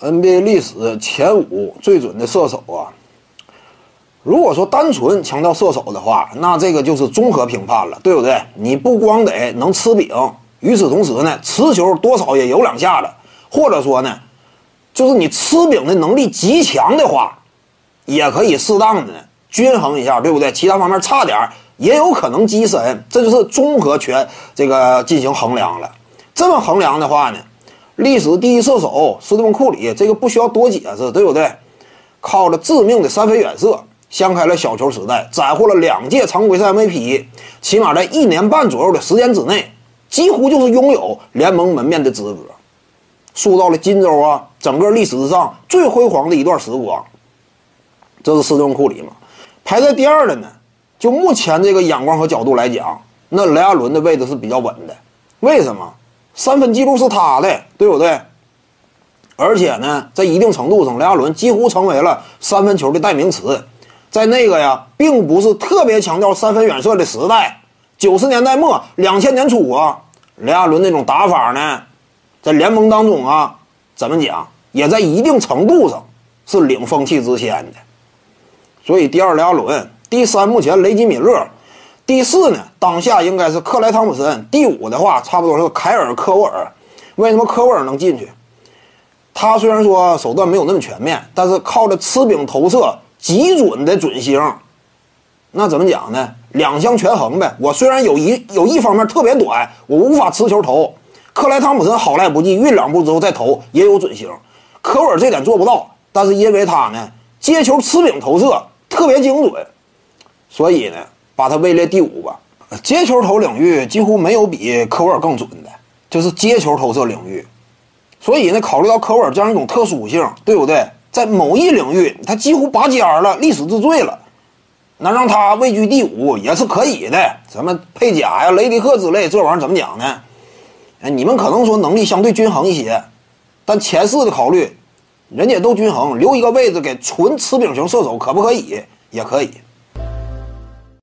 NBA 历史前五最准的射手啊，如果说单纯强调射手的话，那这个就是综合评判了，对不对？你不光得能吃饼，与此同时呢，持球多少也有两下子，或者说呢，就是你吃饼的能力极强的话，也可以适当的均衡一下，对不对？其他方面差点也有可能跻身，这就是综合全这个进行衡量了。这么衡量的话呢？历史第一射手斯蒂芬·库里，这个不需要多解释，对不对？靠着致命的三分远射，掀开了小球时代，斩获了两届常规赛 MVP，起码在一年半左右的时间之内，几乎就是拥有联盟门面的资格，塑造了金州啊整个历史上最辉煌的一段时光。这是斯蒂芬·库里嘛？排在第二的呢？就目前这个眼光和角度来讲，那雷阿伦的位置是比较稳的。为什么？三分记录是他的，对不对？而且呢，在一定程度上，雷阿伦几乎成为了三分球的代名词。在那个呀，并不是特别强调三分远射的时代，九十年代末、两千年初啊，雷阿伦那种打法呢，在联盟当中啊，怎么讲，也在一定程度上是领风气之先的。所以，第二雷阿伦，第三目前雷吉米勒。第四呢，当下应该是克莱汤普森。第五的话，差不多是凯尔科沃尔。为什么科沃尔能进去？他虽然说手段没有那么全面，但是靠着吃饼投射极准的准星，那怎么讲呢？两相权衡呗。我虽然有一有一方面特别短，我无法持球投。克莱汤普森好赖不济，运两步之后再投也有准星。科沃尔这点做不到，但是因为他呢接球吃饼投射特别精准，所以呢。把他位列第五吧。接球投领域几乎没有比科沃尔更准的，就是接球投射领域。所以呢，考虑到科沃尔这样一种特殊性，对不对？在某一领域他几乎拔尖了，历史之最了，那让他位居第五也是可以的。什么佩贾呀、雷迪克之类，这玩意儿怎么讲呢？哎，你们可能说能力相对均衡一些，但前四的考虑，人家都均衡，留一个位置给纯吃饼型射手可不可以？也可以。